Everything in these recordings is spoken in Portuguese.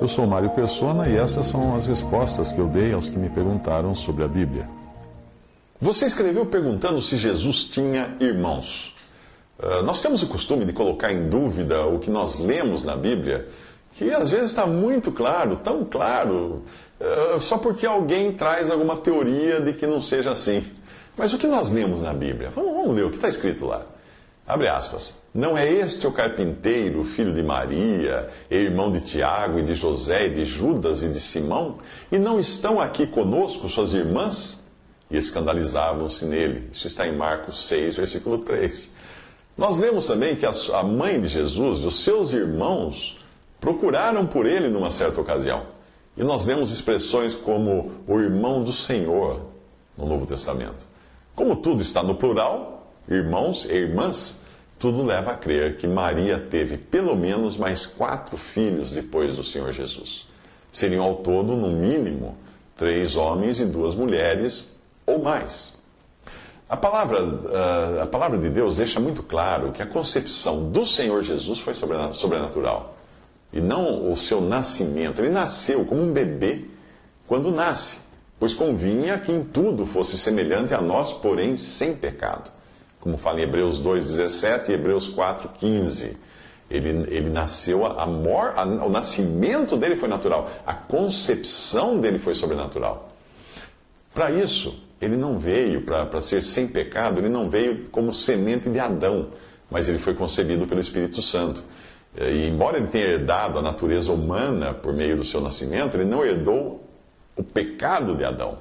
Eu sou Mário Persona e essas são as respostas que eu dei aos que me perguntaram sobre a Bíblia. Você escreveu perguntando se Jesus tinha irmãos. Uh, nós temos o costume de colocar em dúvida o que nós lemos na Bíblia, que às vezes está muito claro, tão claro, uh, só porque alguém traz alguma teoria de que não seja assim. Mas o que nós lemos na Bíblia? Vamos, vamos ler o que está escrito lá. Abre aspas. Não é este o carpinteiro, filho de Maria, irmão de Tiago e de José e de Judas e de Simão? E não estão aqui conosco suas irmãs? E escandalizavam-se nele. Isso está em Marcos 6, versículo 3. Nós lemos também que a mãe de Jesus e os seus irmãos procuraram por ele numa certa ocasião. E nós lemos expressões como o irmão do Senhor no Novo Testamento. Como tudo está no plural, irmãos e irmãs, tudo leva a crer que Maria teve pelo menos mais quatro filhos depois do Senhor Jesus. Seriam ao todo, no mínimo, três homens e duas mulheres ou mais. A palavra, ah, a palavra de Deus deixa muito claro que a concepção do Senhor Jesus foi sobrenatural. E não o seu nascimento. Ele nasceu como um bebê quando nasce, pois convinha que em tudo fosse semelhante a nós, porém sem pecado. Como fala em Hebreus 2,17 e Hebreus 4,15. Ele, ele nasceu, a mor, a, o nascimento dele foi natural, a concepção dele foi sobrenatural. Para isso, ele não veio para ser sem pecado, ele não veio como semente de Adão, mas ele foi concebido pelo Espírito Santo. E embora ele tenha herdado a natureza humana por meio do seu nascimento, ele não herdou o pecado de Adão.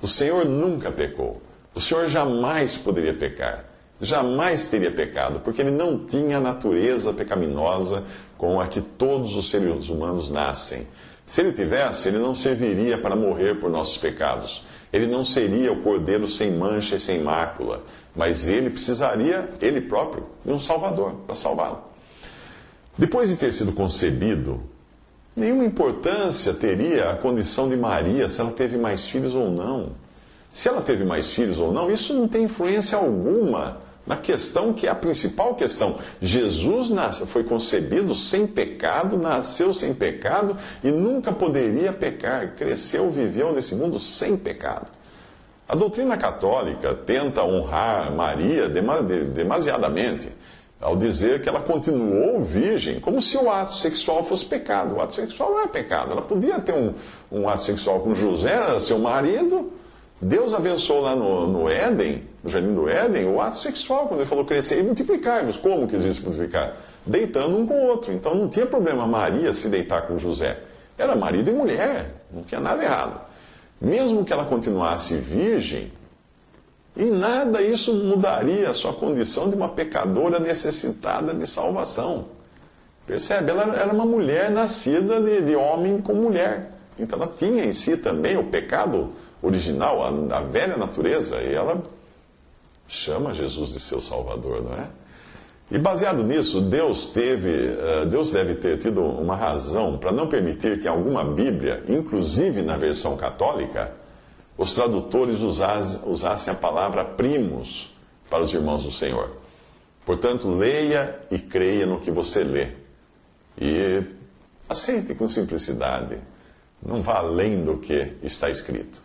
O Senhor nunca pecou. O Senhor jamais poderia pecar. Jamais teria pecado, porque ele não tinha a natureza pecaminosa com a que todos os seres humanos nascem. Se ele tivesse, ele não serviria para morrer por nossos pecados. Ele não seria o cordeiro sem mancha e sem mácula, mas ele precisaria, ele próprio, de um Salvador para salvá-lo. Depois de ter sido concebido, nenhuma importância teria a condição de Maria se ela teve mais filhos ou não. Se ela teve mais filhos ou não, isso não tem influência alguma na questão que é a principal questão. Jesus nasce, foi concebido sem pecado, nasceu sem pecado e nunca poderia pecar. Cresceu, viveu nesse mundo sem pecado. A doutrina católica tenta honrar Maria demasiadamente ao dizer que ela continuou virgem, como se o ato sexual fosse pecado. O ato sexual não é pecado. Ela podia ter um, um ato sexual com José, seu marido. Deus abençoou lá no, no Éden no jardim do Éden, o ato sexual, quando ele falou crescer e multiplicar-vos. Como que existe multiplicar? Deitando um com o outro. Então não tinha problema Maria se deitar com José. Era marido e mulher, não tinha nada errado. Mesmo que ela continuasse virgem, em nada isso mudaria a sua condição de uma pecadora necessitada de salvação. Percebe? Ela era uma mulher nascida de, de homem com mulher. Então ela tinha em si também o pecado original, a, a velha natureza, e ela chama Jesus de seu Salvador, não é? E baseado nisso, Deus teve, eh, Deus deve ter tido uma razão para não permitir que alguma Bíblia, inclusive na versão católica, os tradutores usassem a palavra primos para os irmãos do Senhor. Portanto, leia e creia no que você lê. E aceite com simplicidade. Não vá além do que está escrito.